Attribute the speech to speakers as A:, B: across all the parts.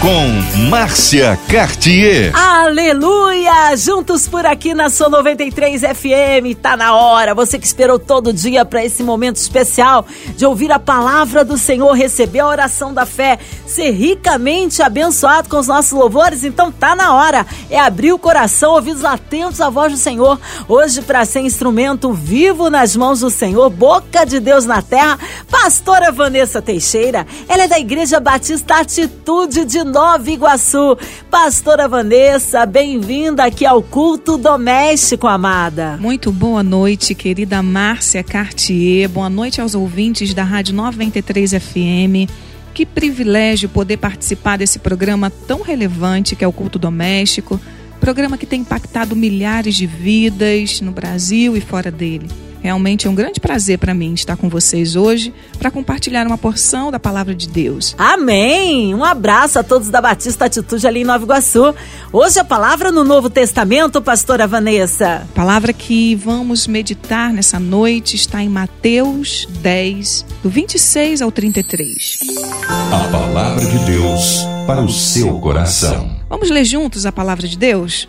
A: com Márcia Cartier.
B: Aleluia! Juntos por aqui na Sua 93 FM. Tá na hora. Você que esperou todo dia para esse momento especial de ouvir a palavra do Senhor, receber a oração da fé, ser ricamente abençoado com os nossos louvores, então tá na hora. É abrir o coração, ouvidos atentos à voz do Senhor. Hoje para ser instrumento vivo nas mãos do Senhor, boca de Deus na terra, pastora Vanessa Teixeira. Ela é da Igreja Batista Atitude de Nova Iguaçu. Pastora Vanessa, bem-vinda aqui ao culto doméstico, amada.
C: Muito boa noite, querida Márcia Cartier. Boa noite aos ouvintes da Rádio 93 FM. Que privilégio poder participar desse programa tão relevante que é o culto doméstico. Programa que tem impactado milhares de vidas no Brasil e fora dele. Realmente é um grande prazer para mim estar com vocês hoje para compartilhar uma porção da palavra de Deus.
B: Amém! Um abraço a todos da Batista Atitude ali em Nova Iguaçu. Hoje a palavra no Novo Testamento, pastora Vanessa.
C: A palavra que vamos meditar nessa noite está em Mateus 10, do 26 ao 33.
A: A palavra de Deus para o seu coração.
C: Vamos ler juntos a palavra de Deus?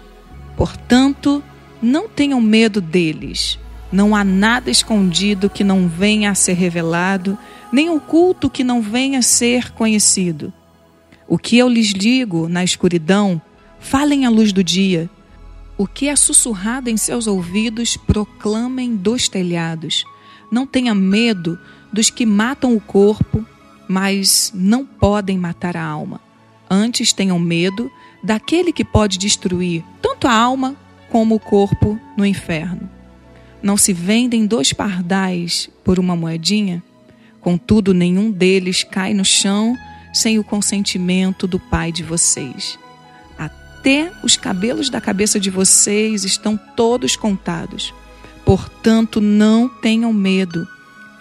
C: Portanto, não tenham medo deles não há nada escondido que não venha a ser revelado, nem oculto que não venha a ser conhecido. O que eu lhes digo na escuridão, falem à luz do dia. O que é sussurrado em seus ouvidos, proclamem dos telhados. Não tenha medo dos que matam o corpo, mas não podem matar a alma. Antes tenham medo daquele que pode destruir tanto a alma como o corpo no inferno. Não se vendem dois pardais por uma moedinha? Contudo, nenhum deles cai no chão sem o consentimento do Pai de vocês. Até os cabelos da cabeça de vocês estão todos contados. Portanto, não tenham medo.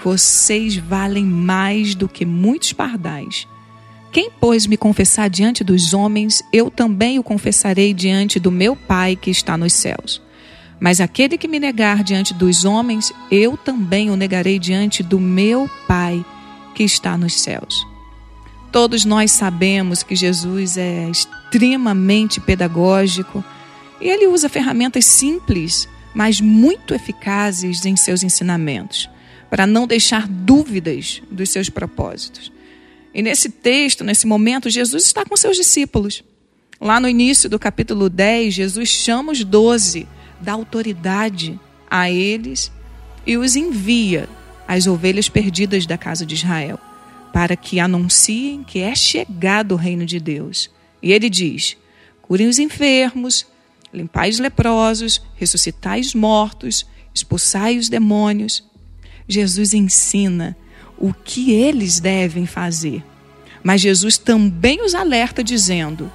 C: Vocês valem mais do que muitos pardais. Quem, pois, me confessar diante dos homens, eu também o confessarei diante do meu Pai que está nos céus. Mas aquele que me negar diante dos homens, eu também o negarei diante do meu Pai que está nos céus. Todos nós sabemos que Jesus é extremamente pedagógico e ele usa ferramentas simples, mas muito eficazes em seus ensinamentos, para não deixar dúvidas dos seus propósitos. E nesse texto, nesse momento, Jesus está com seus discípulos. Lá no início do capítulo 10, Jesus chama os doze dá autoridade a eles e os envia às ovelhas perdidas da casa de Israel, para que anunciem que é chegado o reino de Deus. E ele diz: curem os enfermos, limpai os leprosos, ressuscitai os mortos, expulsai os demônios. Jesus ensina o que eles devem fazer. Mas Jesus também os alerta, dizendo: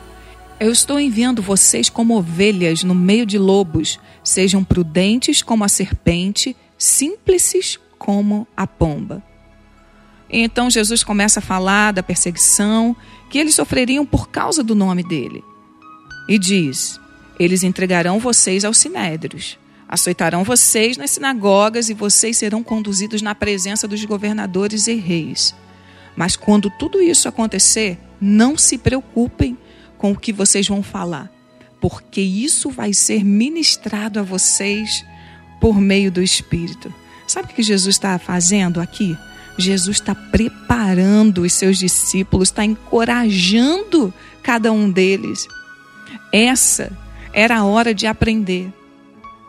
C: Eu estou enviando vocês como ovelhas no meio de lobos. Sejam prudentes como a serpente, simples como a pomba. Então Jesus começa a falar da perseguição que eles sofreriam por causa do nome dele. E diz: Eles entregarão vocês aos sinédrios, açoitarão vocês nas sinagogas e vocês serão conduzidos na presença dos governadores e reis. Mas quando tudo isso acontecer, não se preocupem com o que vocês vão falar porque isso vai ser ministrado a vocês por meio do Espírito. Sabe o que Jesus está fazendo aqui? Jesus está preparando os seus discípulos, está encorajando cada um deles. Essa era a hora de aprender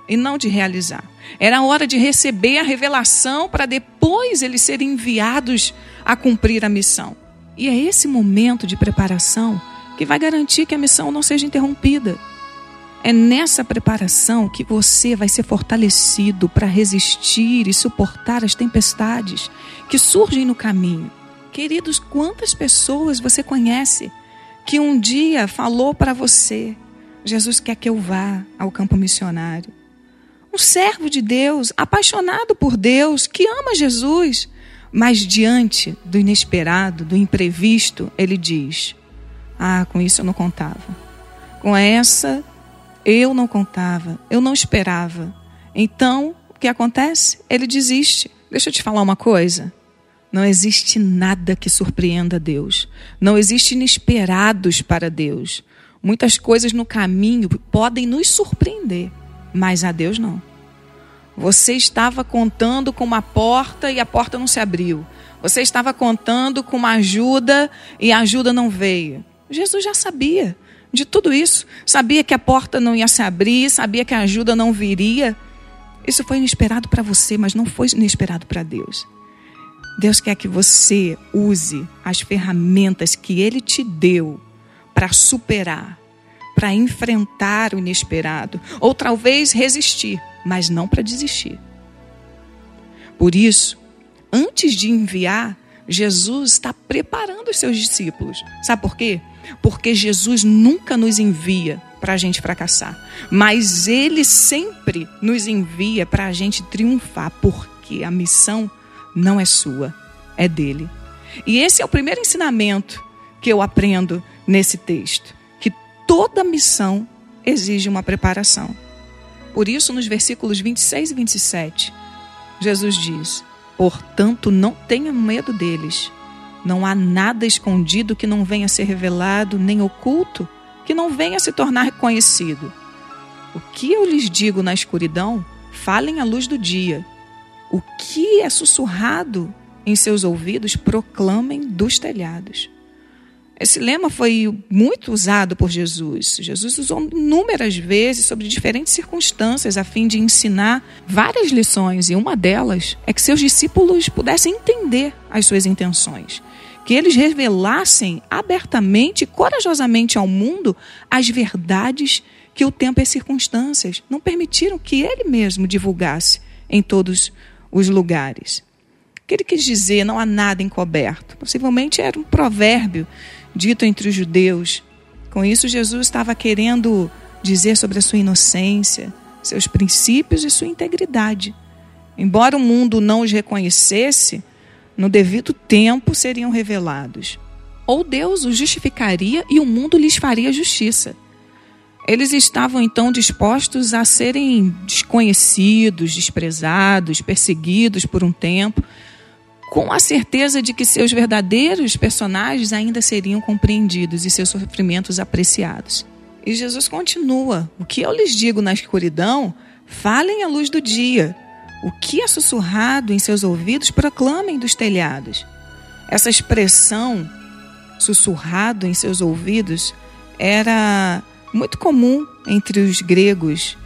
C: e não de realizar. Era a hora de receber a revelação para depois eles serem enviados a cumprir a missão. E é esse momento de preparação que vai garantir que a missão não seja interrompida. É nessa preparação que você vai ser fortalecido para resistir e suportar as tempestades que surgem no caminho. Queridos, quantas pessoas você conhece que um dia falou para você: Jesus quer que eu vá ao campo missionário? Um servo de Deus, apaixonado por Deus, que ama Jesus, mas diante do inesperado, do imprevisto, ele diz: Ah, com isso eu não contava. Com essa Eu não contava, eu não esperava. Então, o que acontece? Ele desiste. Deixa eu te falar uma coisa. Não existe nada que surpreenda Deus. Não existe inesperados para Deus. Muitas coisas no caminho podem nos surpreender, mas a Deus não. Você estava contando com uma porta e a porta não se abriu. Você estava contando com uma ajuda e a ajuda não veio. Jesus já sabia de tudo isso. Sabia que a porta não ia se abrir, sabia que a ajuda não viria. Isso foi inesperado para você, mas não foi inesperado para Deus. Deus quer que você use as ferramentas que Ele te deu para superar, para enfrentar o inesperado, ou talvez resistir, mas não para desistir. Por isso, antes de enviar, Jesus está preparando os seus discípulos. Sabe por quê? Porque Jesus nunca nos envia para a gente fracassar, mas Ele sempre nos envia para a gente triunfar, porque a missão não é sua, é dele. E esse é o primeiro ensinamento que eu aprendo nesse texto: que toda missão exige uma preparação. Por isso, nos versículos 26 e 27, Jesus diz: Portanto, não tenha medo deles. Não há nada escondido que não venha a ser revelado, nem oculto que não venha a se tornar conhecido. O que eu lhes digo na escuridão, falem à luz do dia. O que é sussurrado em seus ouvidos, proclamem dos telhados. Esse lema foi muito usado por Jesus. Jesus usou inúmeras vezes sobre diferentes circunstâncias a fim de ensinar várias lições, e uma delas é que seus discípulos pudessem entender as suas intenções. Que eles revelassem abertamente corajosamente ao mundo as verdades que o tempo e as circunstâncias não permitiram que ele mesmo divulgasse em todos os lugares. O que ele quis dizer, não há nada encoberto. Possivelmente era um provérbio dito entre os judeus. Com isso, Jesus estava querendo dizer sobre a sua inocência, seus princípios e sua integridade. Embora o mundo não os reconhecesse, no devido tempo seriam revelados. Ou Deus os justificaria e o mundo lhes faria justiça. Eles estavam então dispostos a serem desconhecidos, desprezados, perseguidos por um tempo, com a certeza de que seus verdadeiros personagens ainda seriam compreendidos e seus sofrimentos apreciados. E Jesus continua: O que eu lhes digo na escuridão, falem à luz do dia. O que é sussurrado em seus ouvidos, proclamem dos telhados. Essa expressão, sussurrado em seus ouvidos, era muito comum entre os gregos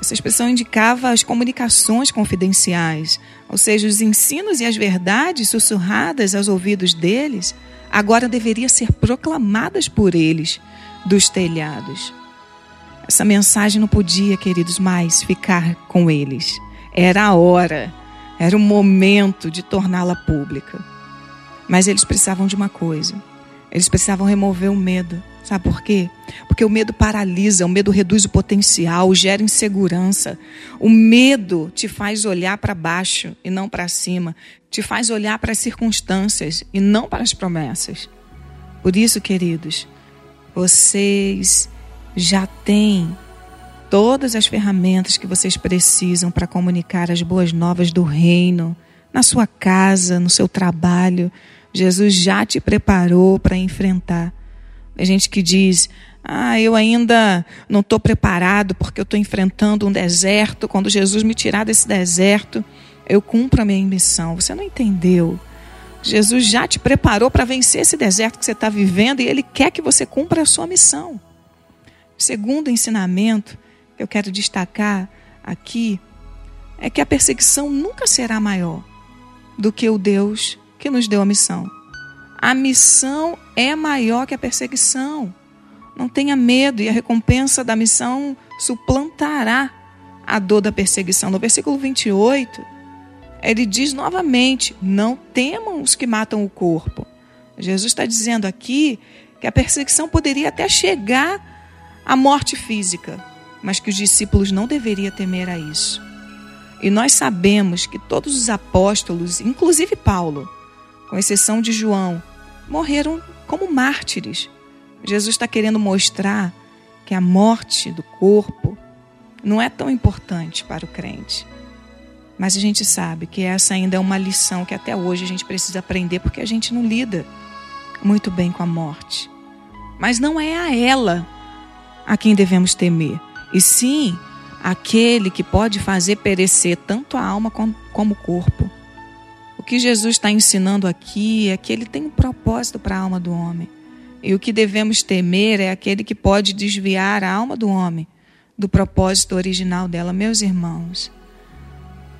C: essa expressão indicava as comunicações confidenciais, ou seja, os ensinos e as verdades sussurradas aos ouvidos deles, agora deveriam ser proclamadas por eles dos telhados. Essa mensagem não podia, queridos, mais ficar com eles. Era a hora, era o momento de torná-la pública. Mas eles precisavam de uma coisa: eles precisavam remover o medo. Sabe por quê? Porque o medo paralisa, o medo reduz o potencial, gera insegurança. O medo te faz olhar para baixo e não para cima, te faz olhar para as circunstâncias e não para as promessas. Por isso, queridos, vocês já têm todas as ferramentas que vocês precisam para comunicar as boas novas do reino, na sua casa, no seu trabalho. Jesus já te preparou para enfrentar. Tem gente que diz: Ah, eu ainda não estou preparado porque eu estou enfrentando um deserto. Quando Jesus me tirar desse deserto, eu cumpro a minha missão. Você não entendeu. Jesus já te preparou para vencer esse deserto que você está vivendo e Ele quer que você cumpra a sua missão. Segundo ensinamento eu quero destacar aqui é que a perseguição nunca será maior do que o Deus que nos deu a missão. A missão é maior que a perseguição. Não tenha medo, e a recompensa da missão suplantará a dor da perseguição. No versículo 28, ele diz novamente: Não temam os que matam o corpo. Jesus está dizendo aqui que a perseguição poderia até chegar à morte física, mas que os discípulos não deveriam temer a isso. E nós sabemos que todos os apóstolos, inclusive Paulo, com exceção de João, morreram como mártires. Jesus está querendo mostrar que a morte do corpo não é tão importante para o crente. Mas a gente sabe que essa ainda é uma lição que até hoje a gente precisa aprender porque a gente não lida muito bem com a morte. Mas não é a ela a quem devemos temer, e sim aquele que pode fazer perecer tanto a alma como o corpo. O que Jesus está ensinando aqui é que ele tem um propósito para a alma do homem. E o que devemos temer é aquele que pode desviar a alma do homem do propósito original dela. Meus irmãos,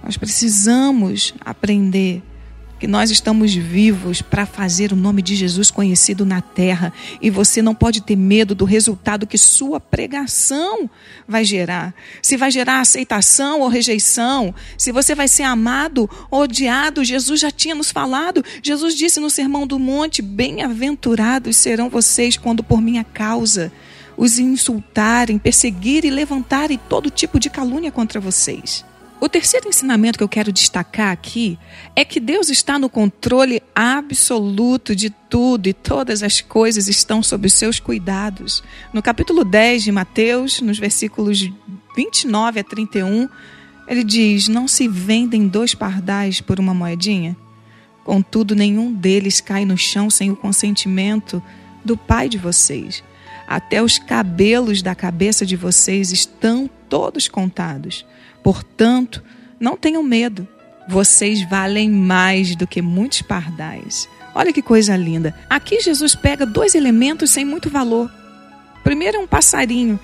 C: nós precisamos aprender que nós estamos vivos para fazer o nome de Jesus conhecido na terra e você não pode ter medo do resultado que sua pregação vai gerar. Se vai gerar aceitação ou rejeição, se você vai ser amado ou odiado, Jesus já tinha nos falado. Jesus disse no Sermão do Monte: Bem-aventurados serão vocês quando por minha causa os insultarem, perseguirem e levantarem todo tipo de calúnia contra vocês. O terceiro ensinamento que eu quero destacar aqui é que Deus está no controle absoluto de tudo e todas as coisas estão sob os seus cuidados. No capítulo 10 de Mateus, nos versículos 29 a 31, ele diz: Não se vendem dois pardais por uma moedinha? Contudo, nenhum deles cai no chão sem o consentimento do Pai de vocês. Até os cabelos da cabeça de vocês estão todos contados. Portanto, não tenham medo. Vocês valem mais do que muitos pardais. Olha que coisa linda. Aqui Jesus pega dois elementos sem muito valor. Primeiro é um passarinho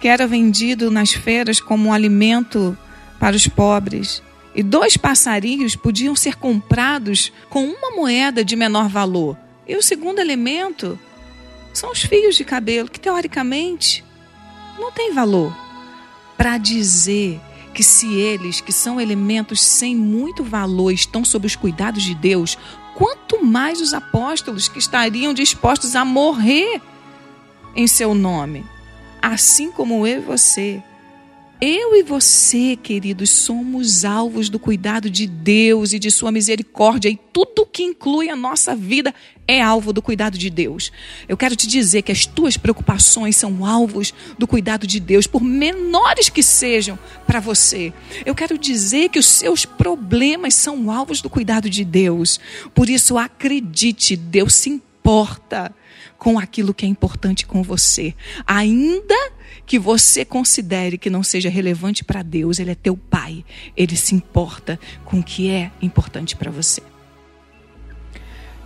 C: que era vendido nas feiras como um alimento para os pobres. E dois passarinhos podiam ser comprados com uma moeda de menor valor. E o segundo elemento são os fios de cabelo, que teoricamente não tem valor. Para dizer que se eles, que são elementos sem muito valor, estão sob os cuidados de Deus, quanto mais os apóstolos que estariam dispostos a morrer em seu nome, assim como eu e você. Eu e você, queridos, somos alvos do cuidado de Deus e de Sua misericórdia, e tudo que inclui a nossa vida é alvo do cuidado de Deus. Eu quero te dizer que as tuas preocupações são alvos do cuidado de Deus, por menores que sejam para você. Eu quero dizer que os seus problemas são alvos do cuidado de Deus. Por isso, acredite, Deus se importa com aquilo que é importante com você, ainda que você considere que não seja relevante para Deus, Ele é teu Pai. Ele se importa com o que é importante para você.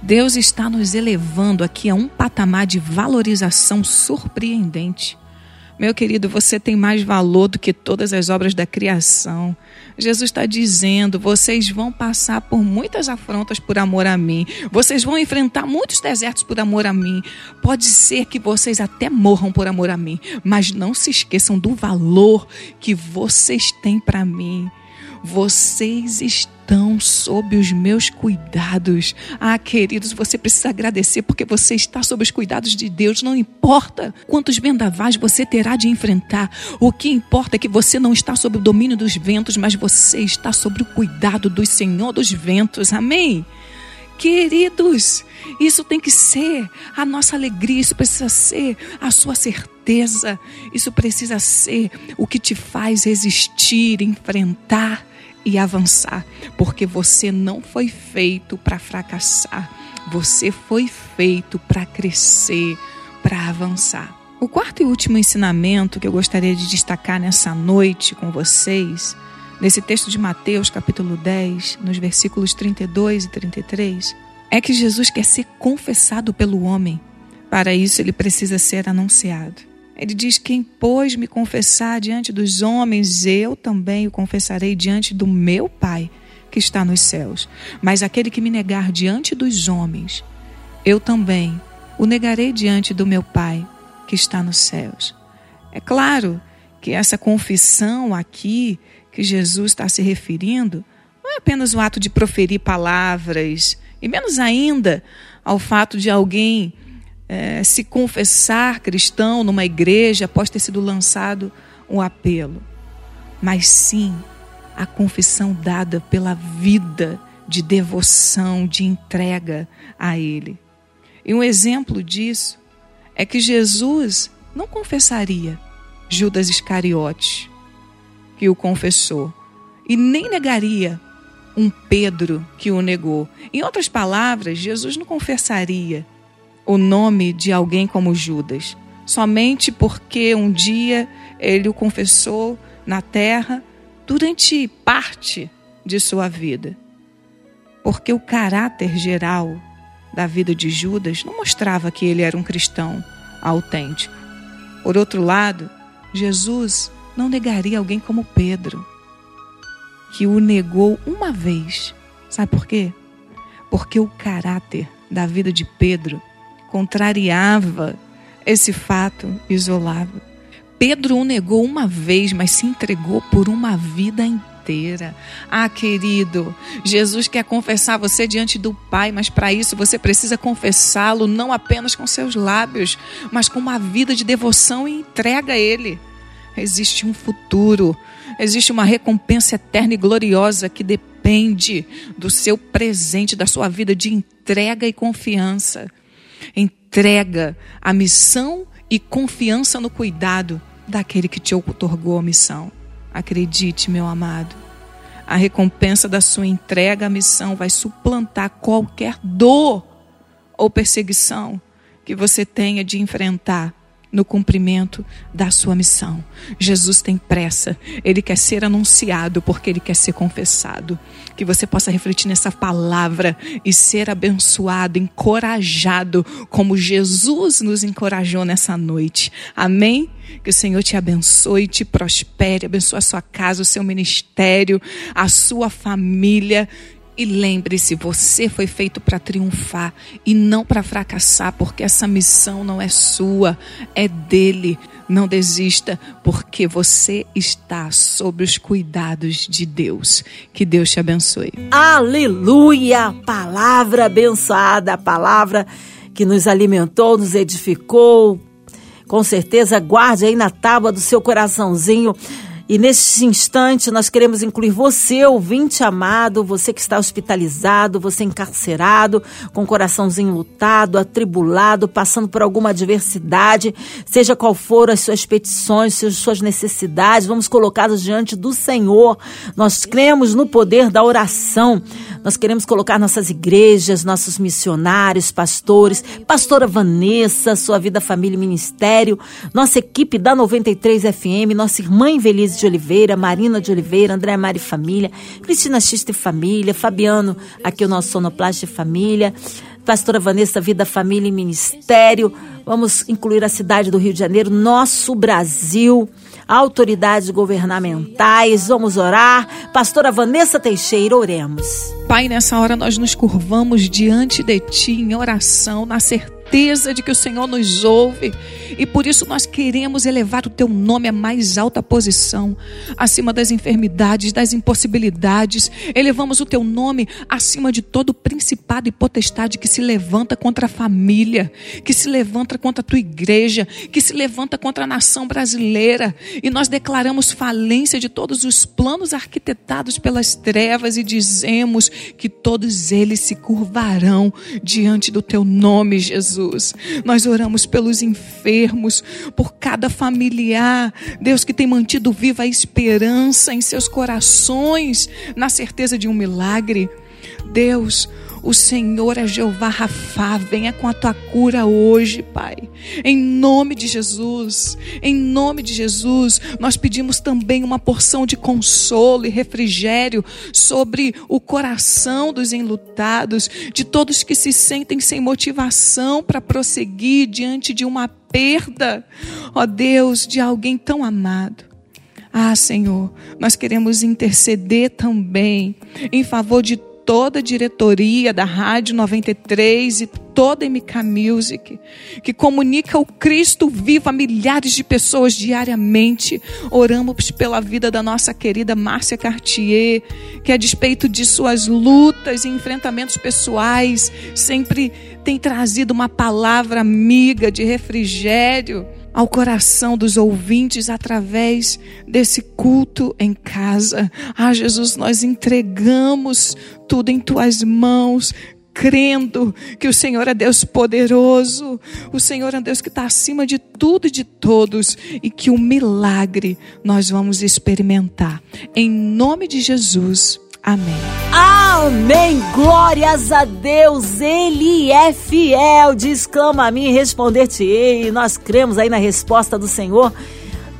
C: Deus está nos elevando aqui a um patamar de valorização surpreendente. Meu querido, você tem mais valor do que todas as obras da criação. Jesus está dizendo: vocês vão passar por muitas afrontas por amor a mim. Vocês vão enfrentar muitos desertos por amor a mim. Pode ser que vocês até morram por amor a mim, mas não se esqueçam do valor que vocês têm para mim. Vocês estão sob os meus cuidados. Ah, queridos, você precisa agradecer porque você está sob os cuidados de Deus. Não importa quantos vendavais você terá de enfrentar. O que importa é que você não está sob o domínio dos ventos, mas você está sob o cuidado do Senhor dos ventos. Amém? Queridos, isso tem que ser a nossa alegria, isso precisa ser a sua certeza, isso precisa ser o que te faz resistir, enfrentar e avançar, porque você não foi feito para fracassar, você foi feito para crescer, para avançar. O quarto e último ensinamento que eu gostaria de destacar nessa noite com vocês, nesse texto de Mateus, capítulo 10, nos versículos 32 e 33, é que Jesus quer ser confessado pelo homem. Para isso, ele precisa ser anunciado. Ele diz: Quem, pois, me confessar diante dos homens, eu também o confessarei diante do meu Pai que está nos céus. Mas aquele que me negar diante dos homens, eu também o negarei diante do meu Pai que está nos céus. É claro que essa confissão aqui que Jesus está se referindo não é apenas o ato de proferir palavras, e menos ainda ao fato de alguém é, se confessar cristão numa igreja após ter sido lançado um apelo, mas sim a confissão dada pela vida de devoção, de entrega a Ele. E um exemplo disso é que Jesus não confessaria Judas Iscariotes, que o confessou, e nem negaria um Pedro que o negou. Em outras palavras, Jesus não confessaria o nome de alguém como Judas, somente porque um dia ele o confessou na terra durante parte de sua vida. Porque o caráter geral da vida de Judas não mostrava que ele era um cristão autêntico. Por outro lado, Jesus não negaria alguém como Pedro, que o negou uma vez. Sabe por quê? Porque o caráter da vida de Pedro contrariava esse fato isolado. Pedro o negou uma vez, mas se entregou por uma vida inteira. Ah, querido, Jesus quer confessar você diante do Pai, mas para isso você precisa confessá-lo não apenas com seus lábios, mas com uma vida de devoção e entrega a Ele. Existe um futuro, existe uma recompensa eterna e gloriosa que depende do seu presente, da sua vida de entrega e confiança. Entrega a missão e confiança no cuidado daquele que te otorgou a missão. Acredite, meu amado, a recompensa da sua entrega à missão vai suplantar qualquer dor ou perseguição que você tenha de enfrentar no cumprimento da sua missão. Jesus tem pressa, ele quer ser anunciado porque ele quer ser confessado. Que você possa refletir nessa palavra e ser abençoado, encorajado, como Jesus nos encorajou nessa noite. Amém? Que o Senhor te abençoe, te prospere, abençoe a sua casa, o seu ministério, a sua família e lembre-se, você foi feito para triunfar e não para fracassar, porque essa missão não é sua, é dele. Não desista, porque você está sob os cuidados de Deus. Que Deus te abençoe.
B: Aleluia! Palavra abençoada, palavra que nos alimentou, nos edificou. Com certeza, guarde aí na tábua do seu coraçãozinho e neste instante nós queremos incluir você, ouvinte amado, você que está hospitalizado, você encarcerado, com o coraçãozinho lutado, atribulado, passando por alguma adversidade, seja qual for as suas petições, as suas necessidades, vamos colocá-las diante do Senhor. Nós cremos no poder da oração. Nós queremos colocar nossas igrejas, nossos missionários, pastores, pastora Vanessa, sua vida, família e ministério, nossa equipe da 93 FM, nossa irmã Invelise de Oliveira, Marina de Oliveira, André Mari Família, Cristina Xista e Família, Fabiano, aqui o nosso Sonoplast Família, Pastora Vanessa, Vida, Família e Ministério. Vamos incluir a cidade do Rio de Janeiro, nosso Brasil autoridades governamentais. Vamos orar. Pastora Vanessa Teixeira, oremos.
C: Pai, nessa hora nós nos curvamos diante de Ti em oração, na certeza certeza de que o Senhor nos ouve e por isso nós queremos elevar o teu nome à mais alta posição, acima das enfermidades, das impossibilidades. Elevamos o teu nome acima de todo principado e potestade que se levanta contra a família, que se levanta contra a tua igreja, que se levanta contra a nação brasileira. E nós declaramos falência de todos os planos arquitetados pelas trevas e dizemos que todos eles se curvarão diante do teu nome, Jesus. Jesus. Nós oramos pelos enfermos, por cada familiar, Deus que tem mantido viva a esperança em seus corações, na certeza de um milagre. Deus, o Senhor é Jeová Rafá, venha com a tua cura hoje, Pai. Em nome de Jesus, em nome de Jesus, nós pedimos também uma porção de consolo e refrigério sobre o coração dos enlutados, de todos que se sentem sem motivação para prosseguir diante de uma perda, ó Deus, de alguém tão amado. Ah, Senhor, nós queremos interceder também em favor de toda a diretoria da Rádio 93 e toda a MK Music, que comunica o Cristo vivo a milhares de pessoas diariamente. Oramos pela vida da nossa querida Márcia Cartier, que a despeito de suas lutas e enfrentamentos pessoais, sempre tem trazido uma palavra amiga de refrigério ao coração dos ouvintes através desse culto em casa. Ah, Jesus, nós entregamos tudo em tuas mãos crendo que o Senhor é Deus poderoso, o Senhor é Deus que está acima de tudo e de todos, e que o milagre nós vamos experimentar. Em nome de Jesus. Amém.
B: Amém. Glórias a Deus. Ele é fiel. Diz, clama a mim e responder-te-ei. Nós cremos aí na resposta do Senhor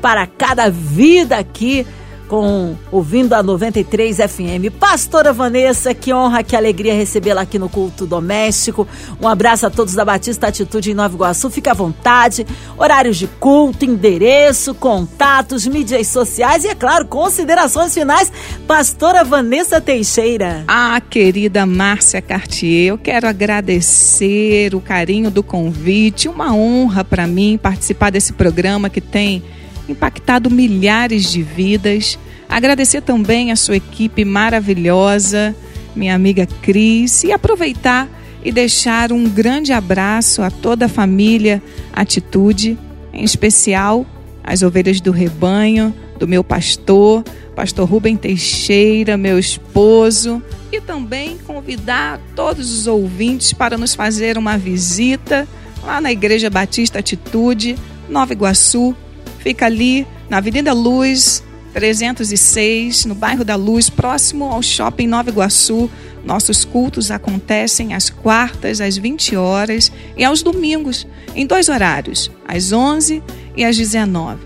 B: para cada vida aqui com ouvindo a 93 FM. Pastora Vanessa, que honra, que alegria recebê-la aqui no culto doméstico. Um abraço a todos da Batista Atitude em Nova Iguaçu. Fique à vontade. Horários de culto, endereço, contatos, mídias sociais e, é claro, considerações finais. Pastora Vanessa Teixeira.
C: Ah, querida Márcia Cartier, eu quero agradecer o carinho do convite. Uma honra para mim participar desse programa que tem impactado milhares de vidas. Agradecer também a sua equipe maravilhosa, minha amiga Cris, e aproveitar e deixar um grande abraço a toda a família Atitude, em especial as ovelhas do rebanho, do meu pastor, pastor Rubem Teixeira, meu esposo, e também convidar todos os ouvintes para nos fazer uma visita lá na Igreja Batista Atitude, Nova Iguaçu, Fica ali na Avenida Luz, 306, no bairro da Luz, próximo ao Shopping Nova Iguaçu. Nossos cultos acontecem às quartas, às 20 horas e aos domingos, em dois horários, às 11 e às 19.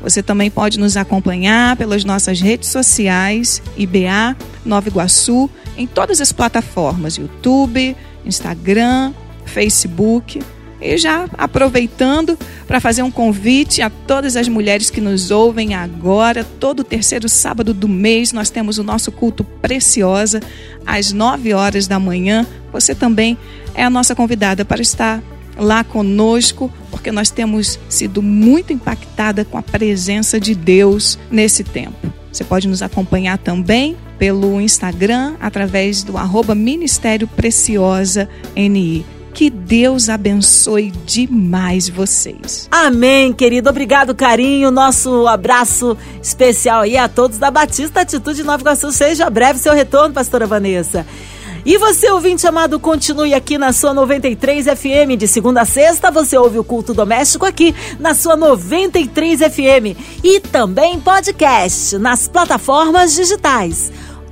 C: Você também pode nos acompanhar pelas nossas redes sociais, IBA Nova Iguaçu, em todas as plataformas: YouTube, Instagram, Facebook. E já aproveitando para fazer um convite a todas as mulheres que nos ouvem agora, todo terceiro sábado do mês, nós temos o nosso culto Preciosa, às 9 horas da manhã. Você também é a nossa convidada para estar lá conosco, porque nós temos sido muito impactada com a presença de Deus nesse tempo. Você pode nos acompanhar também pelo Instagram através do arroba Ministério Preciosa NI. Que Deus abençoe demais vocês.
B: Amém, querido. Obrigado, carinho. Nosso abraço especial aí a todos da Batista Atitude Nova Iguaçu. Seja breve seu retorno, pastora Vanessa. E você, ouvinte amado, continue aqui na sua 93 FM. De segunda a sexta, você ouve o culto doméstico aqui na sua 93 FM. E também podcast nas plataformas digitais.